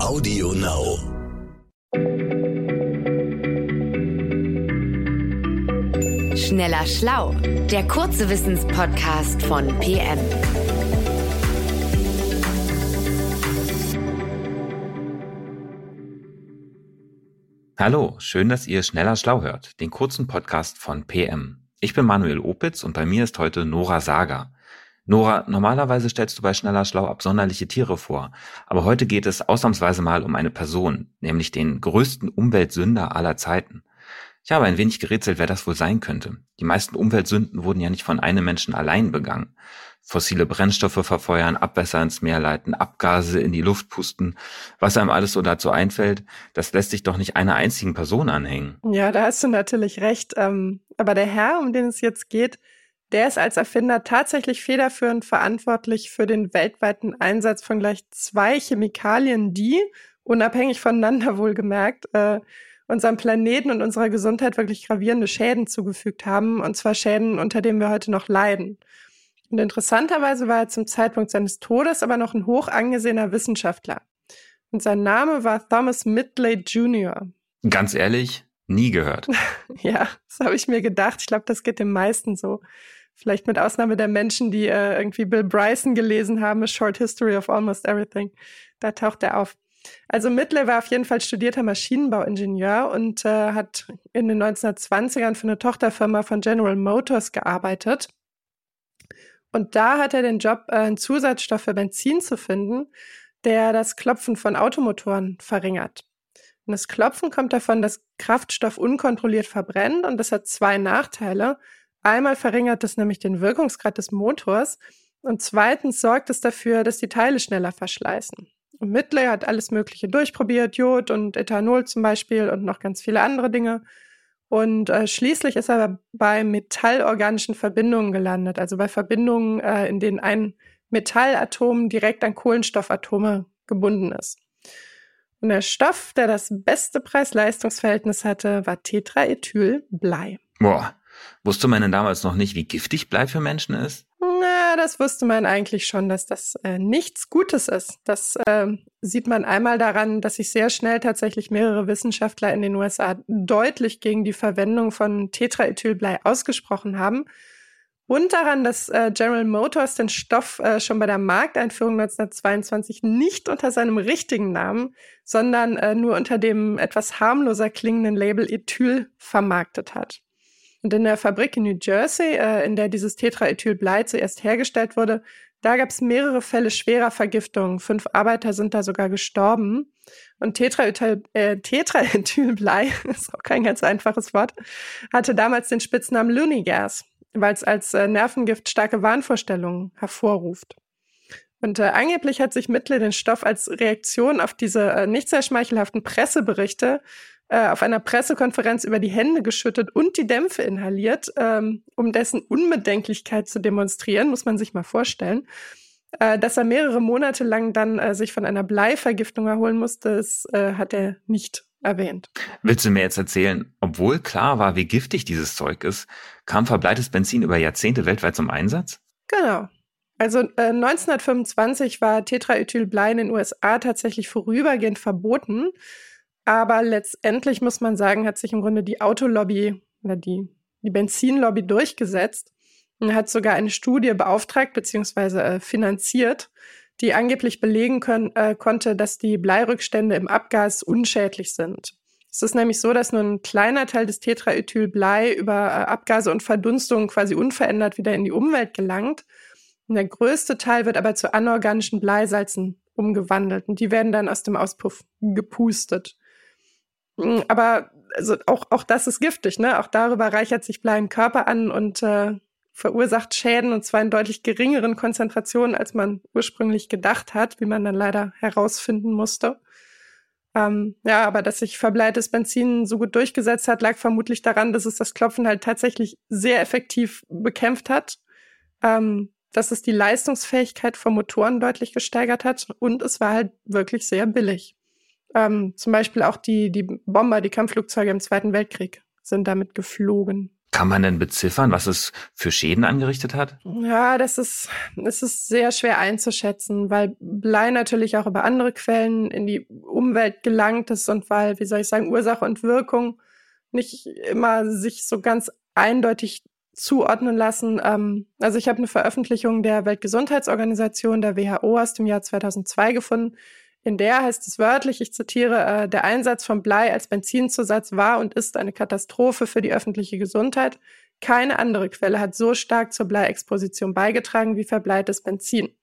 Audio Now. Schneller Schlau, der kurze Wissenspodcast von PM. Hallo, schön, dass ihr Schneller Schlau hört, den kurzen Podcast von PM. Ich bin Manuel Opitz und bei mir ist heute Nora Sager. Nora, normalerweise stellst du bei Schneller Schlau absonderliche Tiere vor, aber heute geht es ausnahmsweise mal um eine Person, nämlich den größten Umweltsünder aller Zeiten. Ich habe ein wenig gerätselt, wer das wohl sein könnte. Die meisten Umweltsünden wurden ja nicht von einem Menschen allein begangen. Fossile Brennstoffe verfeuern, Abwässer ins Meer leiten, Abgase in die Luft pusten, was einem alles so dazu einfällt, das lässt sich doch nicht einer einzigen Person anhängen. Ja, da hast du natürlich recht. Ähm, aber der Herr, um den es jetzt geht, der ist als Erfinder tatsächlich federführend verantwortlich für den weltweiten Einsatz von gleich zwei Chemikalien, die, unabhängig voneinander wohlgemerkt, äh, unserem Planeten und unserer Gesundheit wirklich gravierende Schäden zugefügt haben, und zwar Schäden, unter denen wir heute noch leiden. Und interessanterweise war er zum Zeitpunkt seines Todes aber noch ein hoch angesehener Wissenschaftler. Und sein Name war Thomas Midley Jr. Ganz ehrlich, nie gehört. ja, das habe ich mir gedacht. Ich glaube, das geht den meisten so. Vielleicht mit Ausnahme der Menschen, die äh, irgendwie Bill Bryson gelesen haben, A Short History of Almost Everything. Da taucht er auf. Also Midley war auf jeden Fall studierter Maschinenbauingenieur und äh, hat in den 1920ern für eine Tochterfirma von General Motors gearbeitet. Und da hat er den Job, äh, einen Zusatzstoff für Benzin zu finden, der das Klopfen von Automotoren verringert. Und das Klopfen kommt davon, dass Kraftstoff unkontrolliert verbrennt und das hat zwei Nachteile. Einmal verringert es nämlich den Wirkungsgrad des Motors und zweitens sorgt es dafür, dass die Teile schneller verschleißen. Und Midley hat alles Mögliche durchprobiert, Jod und Ethanol zum Beispiel und noch ganz viele andere Dinge. Und äh, schließlich ist er bei metallorganischen Verbindungen gelandet, also bei Verbindungen, äh, in denen ein Metallatom direkt an Kohlenstoffatome gebunden ist. Und der Stoff, der das beste Preis-Leistungs-Verhältnis hatte, war Tetraethylblei. Boah, Wusste man denn damals noch nicht, wie giftig Blei für Menschen ist? Na, das wusste man eigentlich schon, dass das äh, nichts Gutes ist. Das äh, sieht man einmal daran, dass sich sehr schnell tatsächlich mehrere Wissenschaftler in den USA deutlich gegen die Verwendung von Tetraethylblei ausgesprochen haben. Und daran, dass äh, General Motors den Stoff äh, schon bei der Markteinführung 1922 nicht unter seinem richtigen Namen, sondern äh, nur unter dem etwas harmloser klingenden Label Ethyl vermarktet hat. Und in der Fabrik in New Jersey, äh, in der dieses Tetraethylblei zuerst hergestellt wurde, da gab es mehrere Fälle schwerer Vergiftung. Fünf Arbeiter sind da sogar gestorben. Und Tetraethyl, äh, Tetraethylblei, ist auch kein ganz einfaches Wort, hatte damals den Spitznamen Looney Gas, weil es als äh, Nervengift starke Wahnvorstellungen hervorruft. Und äh, angeblich hat sich Mittel den Stoff als Reaktion auf diese äh, nicht sehr schmeichelhaften Presseberichte äh, auf einer Pressekonferenz über die Hände geschüttet und die Dämpfe inhaliert, ähm, um dessen Unbedenklichkeit zu demonstrieren, muss man sich mal vorstellen. Äh, dass er mehrere Monate lang dann äh, sich von einer Bleivergiftung erholen musste, das äh, hat er nicht erwähnt. Willst du mir jetzt erzählen, obwohl klar war, wie giftig dieses Zeug ist, kam verbleites Benzin über Jahrzehnte weltweit zum Einsatz? Genau. Also äh, 1925 war Tetraethylblei in den USA tatsächlich vorübergehend verboten. Aber letztendlich muss man sagen, hat sich im Grunde die Autolobby oder die, die Benzinlobby durchgesetzt und hat sogar eine Studie beauftragt bzw. Äh, finanziert, die angeblich belegen können, äh, konnte, dass die Bleirückstände im Abgas unschädlich sind. Es ist nämlich so, dass nur ein kleiner Teil des Tetraethylblei über äh, Abgase und Verdunstungen quasi unverändert wieder in die Umwelt gelangt. Und der größte Teil wird aber zu anorganischen Bleisalzen umgewandelt und die werden dann aus dem Auspuff gepustet. Hm, aber also auch, auch das ist giftig, ne? Auch darüber reichert sich Blei im Körper an und äh, verursacht Schäden und zwar in deutlich geringeren Konzentrationen, als man ursprünglich gedacht hat, wie man dann leider herausfinden musste. Ähm, ja, aber dass sich verbleites Benzin so gut durchgesetzt hat, lag vermutlich daran, dass es das Klopfen halt tatsächlich sehr effektiv bekämpft hat, ähm, dass es die Leistungsfähigkeit von Motoren deutlich gesteigert hat und es war halt wirklich sehr billig. Ähm, zum Beispiel auch die, die Bomber, die Kampfflugzeuge im Zweiten Weltkrieg sind damit geflogen. Kann man denn beziffern, was es für Schäden angerichtet hat? Ja, das ist, das ist sehr schwer einzuschätzen, weil Blei natürlich auch über andere Quellen in die Umwelt gelangt ist und weil, wie soll ich sagen, Ursache und Wirkung nicht immer sich so ganz eindeutig zuordnen lassen. Ähm, also ich habe eine Veröffentlichung der Weltgesundheitsorganisation, der WHO aus dem Jahr 2002 gefunden. In der heißt es wörtlich, ich zitiere, äh, der Einsatz von Blei als Benzinzusatz war und ist eine Katastrophe für die öffentliche Gesundheit. Keine andere Quelle hat so stark zur Bleiexposition beigetragen wie verbleites Benzin.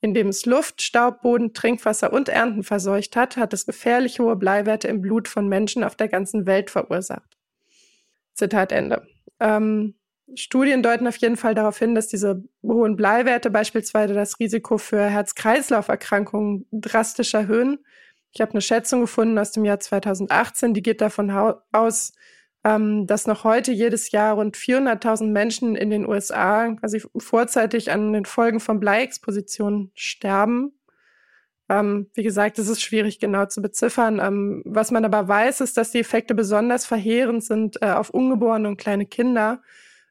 Indem es Luft, Staub, Boden, Trinkwasser und Ernten verseucht hat, hat es gefährlich hohe Bleiwerte im Blut von Menschen auf der ganzen Welt verursacht. Zitat Ende. Ähm, Studien deuten auf jeden Fall darauf hin, dass diese hohen Bleiwerte beispielsweise das Risiko für Herz-Kreislauf-Erkrankungen drastisch erhöhen. Ich habe eine Schätzung gefunden aus dem Jahr 2018, die geht davon aus, ähm, dass noch heute jedes Jahr rund 400.000 Menschen in den USA quasi vorzeitig an den Folgen von Bleiexpositionen sterben. Ähm, wie gesagt, es ist schwierig genau zu beziffern. Ähm, was man aber weiß, ist, dass die Effekte besonders verheerend sind äh, auf ungeborene und kleine Kinder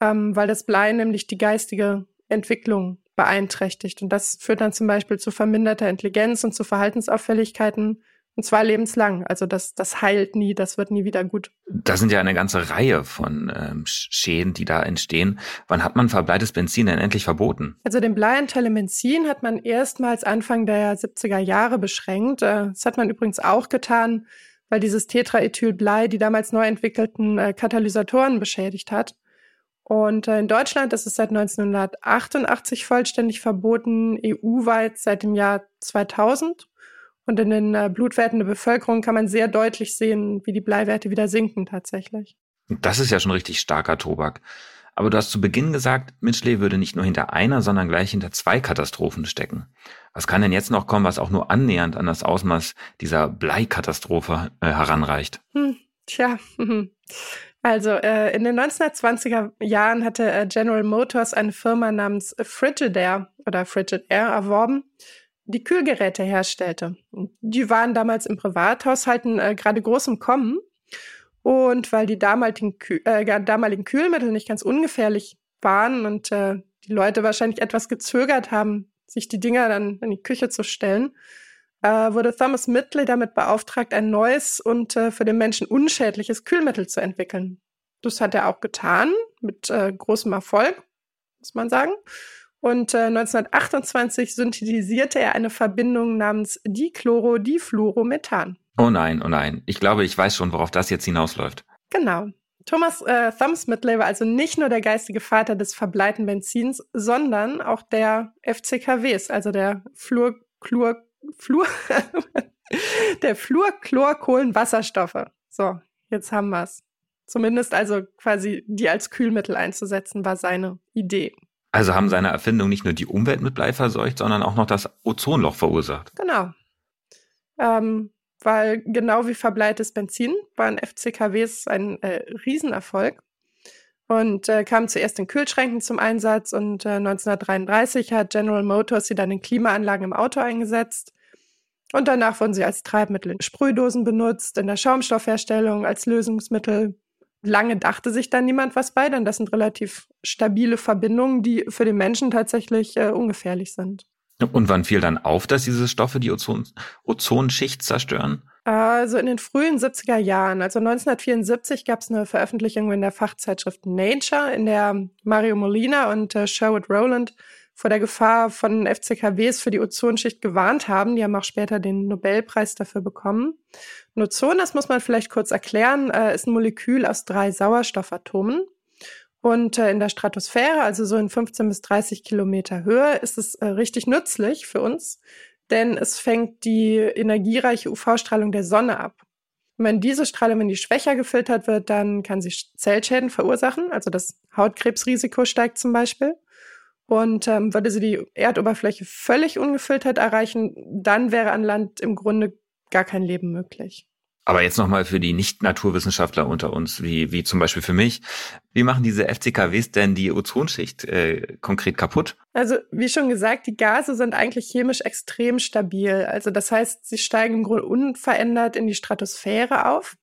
ähm, weil das Blei nämlich die geistige Entwicklung beeinträchtigt. Und das führt dann zum Beispiel zu verminderter Intelligenz und zu Verhaltensauffälligkeiten, und zwar lebenslang. Also das, das heilt nie, das wird nie wieder gut. Das sind ja eine ganze Reihe von ähm, Schäden, die da entstehen. Wann hat man verbleites Benzin denn endlich verboten? Also den Bleianteil im Benzin hat man erstmals Anfang der 70er Jahre beschränkt. Äh, das hat man übrigens auch getan, weil dieses Tetraethylblei die damals neu entwickelten äh, Katalysatoren beschädigt hat. Und äh, in Deutschland ist es seit 1988 vollständig verboten, EU-weit seit dem Jahr 2000. Und in den äh, Blutwerten der Bevölkerung kann man sehr deutlich sehen, wie die Bleiwerte wieder sinken tatsächlich. Das ist ja schon richtig starker Tobak. Aber du hast zu Beginn gesagt, Mitchley würde nicht nur hinter einer, sondern gleich hinter zwei Katastrophen stecken. Was kann denn jetzt noch kommen, was auch nur annähernd an das Ausmaß dieser Bleikatastrophe äh, heranreicht? Hm, tja, Also äh, in den 1920er Jahren hatte äh, General Motors eine Firma namens Frigidaire oder Frigidaire erworben, die Kühlgeräte herstellte. Die waren damals im Privathaushalten äh, gerade groß im Kommen. Und weil die damaligen, Kühl äh, damaligen Kühlmittel nicht ganz ungefährlich waren und äh, die Leute wahrscheinlich etwas gezögert haben, sich die Dinger dann in die Küche zu stellen, äh, wurde Thomas Midley damit beauftragt, ein neues und äh, für den Menschen unschädliches Kühlmittel zu entwickeln. Das hat er auch getan, mit äh, großem Erfolg, muss man sagen. Und äh, 1928 synthetisierte er eine Verbindung namens Dichlorodifluoromethan. Oh nein, oh nein. Ich glaube, ich weiß schon, worauf das jetzt hinausläuft. Genau. Thomas äh, Thumbs Midley war also nicht nur der geistige Vater des verbleiten Benzins, sondern auch der FCKWs, also der Fluor, Fluor, der Fluorchlorkohlenwasserstoffe. So, jetzt haben wir's. Zumindest also quasi die als Kühlmittel einzusetzen, war seine Idee. Also haben seine Erfindungen nicht nur die Umwelt mit Blei verseucht, sondern auch noch das Ozonloch verursacht. Genau. Ähm, weil genau wie verbleites Benzin waren FCKWs ein äh, Riesenerfolg und äh, kamen zuerst in Kühlschränken zum Einsatz und äh, 1933 hat General Motors sie dann in Klimaanlagen im Auto eingesetzt. Und danach wurden sie als Treibmittel in Sprühdosen benutzt, in der Schaumstoffherstellung, als Lösungsmittel. Lange dachte sich dann niemand was bei, denn das sind relativ stabile Verbindungen, die für den Menschen tatsächlich äh, ungefährlich sind. Und wann fiel dann auf, dass diese Stoffe die Ozon Ozonschicht zerstören? Also in den frühen 70er Jahren, also 1974 gab es eine Veröffentlichung in der Fachzeitschrift Nature, in der Mario Molina und äh, Sherwood Rowland vor der Gefahr von FCKWs für die Ozonschicht gewarnt haben. Die haben auch später den Nobelpreis dafür bekommen. Und Ozon, das muss man vielleicht kurz erklären, äh, ist ein Molekül aus drei Sauerstoffatomen. Und äh, in der Stratosphäre, also so in 15 bis 30 Kilometer Höhe, ist es äh, richtig nützlich für uns, denn es fängt die energiereiche UV-Strahlung der Sonne ab. Und wenn diese Strahlung, wenn die schwächer gefiltert wird, dann kann sie Zellschäden verursachen, also das Hautkrebsrisiko steigt zum Beispiel. Und ähm, würde sie die Erdoberfläche völlig ungefiltert erreichen, dann wäre an Land im Grunde gar kein Leben möglich. Aber jetzt nochmal für die Nicht-Naturwissenschaftler unter uns, wie, wie zum Beispiel für mich. Wie machen diese FCKWs denn die Ozonschicht äh, konkret kaputt? Also, wie schon gesagt, die Gase sind eigentlich chemisch extrem stabil. Also, das heißt, sie steigen im Grunde unverändert in die Stratosphäre auf.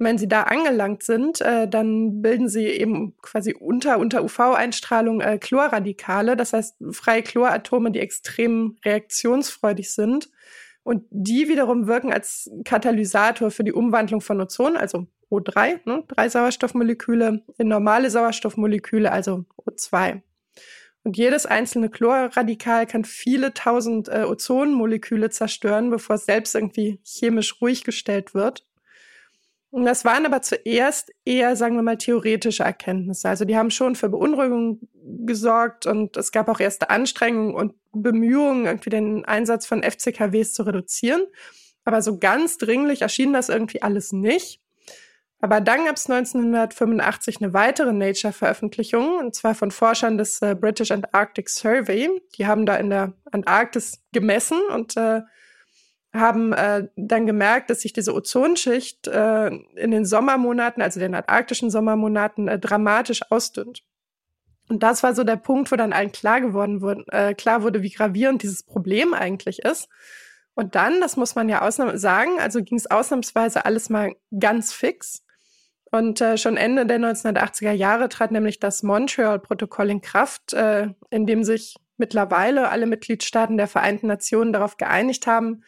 Und wenn sie da angelangt sind, äh, dann bilden sie eben quasi unter, unter UV-Einstrahlung äh, Chlorradikale, das heißt freie Chloratome, die extrem reaktionsfreudig sind. Und die wiederum wirken als Katalysator für die Umwandlung von Ozon, also O3, ne, drei Sauerstoffmoleküle, in normale Sauerstoffmoleküle, also O2. Und jedes einzelne Chlorradikal kann viele tausend äh, Ozonmoleküle zerstören, bevor es selbst irgendwie chemisch ruhig gestellt wird. Und das waren aber zuerst eher, sagen wir mal, theoretische Erkenntnisse. Also die haben schon für Beunruhigung gesorgt und es gab auch erste Anstrengungen und Bemühungen, irgendwie den Einsatz von FCKWs zu reduzieren. Aber so ganz dringlich erschien das irgendwie alles nicht. Aber dann gab es 1985 eine weitere Nature-Veröffentlichung, und zwar von Forschern des äh, British Antarctic Survey. Die haben da in der Antarktis gemessen und äh, haben äh, dann gemerkt, dass sich diese Ozonschicht äh, in den Sommermonaten, also den antarktischen Sommermonaten, äh, dramatisch ausdünnt. Und das war so der Punkt, wo dann allen klar geworden wurde, äh, klar wurde, wie gravierend dieses Problem eigentlich ist. Und dann, das muss man ja ausnahms sagen, also ging es ausnahmsweise alles mal ganz fix. Und äh, schon Ende der 1980er Jahre trat nämlich das Montreal-Protokoll in Kraft, äh, in dem sich mittlerweile alle Mitgliedstaaten der Vereinten Nationen darauf geeinigt haben,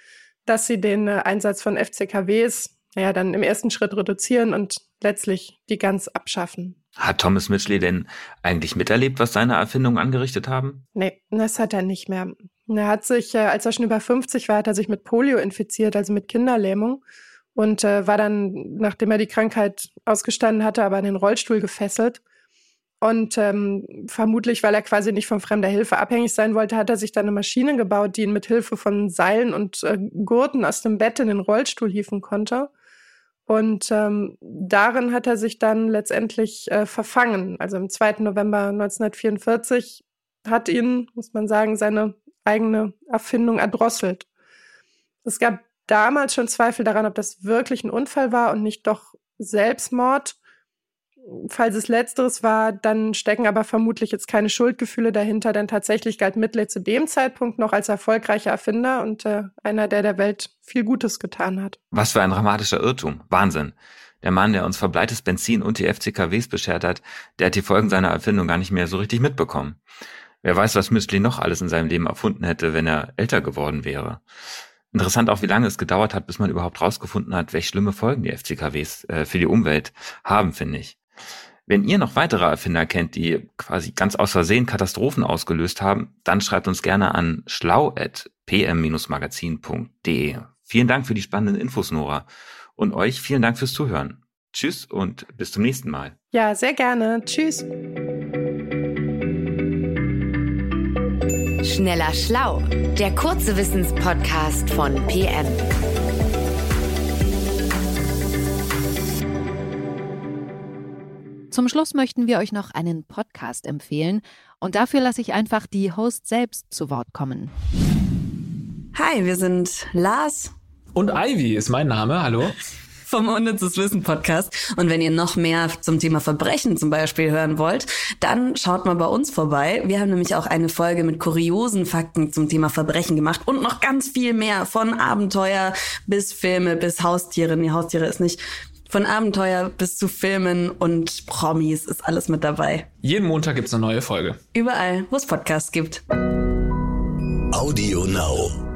dass sie den äh, Einsatz von FCKWs ja dann im ersten Schritt reduzieren und letztlich die ganz abschaffen. Hat Thomas Mitchell denn eigentlich miterlebt, was seine Erfindungen angerichtet haben? Nee, das hat er nicht mehr. Er hat sich, äh, als er schon über 50 war, hat er sich mit Polio infiziert, also mit Kinderlähmung und äh, war dann, nachdem er die Krankheit ausgestanden hatte, aber in den Rollstuhl gefesselt. Und ähm, vermutlich, weil er quasi nicht von fremder Hilfe abhängig sein wollte, hat er sich dann eine Maschine gebaut, die ihn mit Hilfe von Seilen und äh, Gurten aus dem Bett in den Rollstuhl hieven konnte. Und ähm, darin hat er sich dann letztendlich äh, verfangen. Also im 2. November 1944 hat ihn, muss man sagen, seine eigene Erfindung erdrosselt. Es gab damals schon Zweifel daran, ob das wirklich ein Unfall war und nicht doch Selbstmord. Falls es letzteres war, dann stecken aber vermutlich jetzt keine Schuldgefühle dahinter, denn tatsächlich galt Midley zu dem Zeitpunkt noch als erfolgreicher Erfinder und äh, einer, der der Welt viel Gutes getan hat. Was für ein dramatischer Irrtum. Wahnsinn. Der Mann, der uns verbleites Benzin und die FCKWs beschert hat, der hat die Folgen seiner Erfindung gar nicht mehr so richtig mitbekommen. Wer weiß, was Müsli noch alles in seinem Leben erfunden hätte, wenn er älter geworden wäre. Interessant auch, wie lange es gedauert hat, bis man überhaupt rausgefunden hat, welche schlimme Folgen die FCKWs äh, für die Umwelt haben, finde ich. Wenn ihr noch weitere Erfinder kennt, die quasi ganz aus Versehen Katastrophen ausgelöst haben, dann schreibt uns gerne an schlau.pm-magazin.de. Vielen Dank für die spannenden Infos, Nora. Und euch vielen Dank fürs Zuhören. Tschüss und bis zum nächsten Mal. Ja, sehr gerne. Tschüss. Schneller Schlau, der kurze Wissenspodcast von PM. Zum Schluss möchten wir euch noch einen Podcast empfehlen und dafür lasse ich einfach die Host selbst zu Wort kommen. Hi, wir sind Lars. Und Ivy ist mein Name. Hallo vom Unnützes Wissen Podcast. Und wenn ihr noch mehr zum Thema Verbrechen zum Beispiel hören wollt, dann schaut mal bei uns vorbei. Wir haben nämlich auch eine Folge mit kuriosen Fakten zum Thema Verbrechen gemacht und noch ganz viel mehr von Abenteuer bis Filme bis Haustiere. Nee, Haustiere ist nicht. Von Abenteuer bis zu Filmen und Promis ist alles mit dabei. Jeden Montag gibt's eine neue Folge. Überall, wo es Podcasts gibt. Audio Now.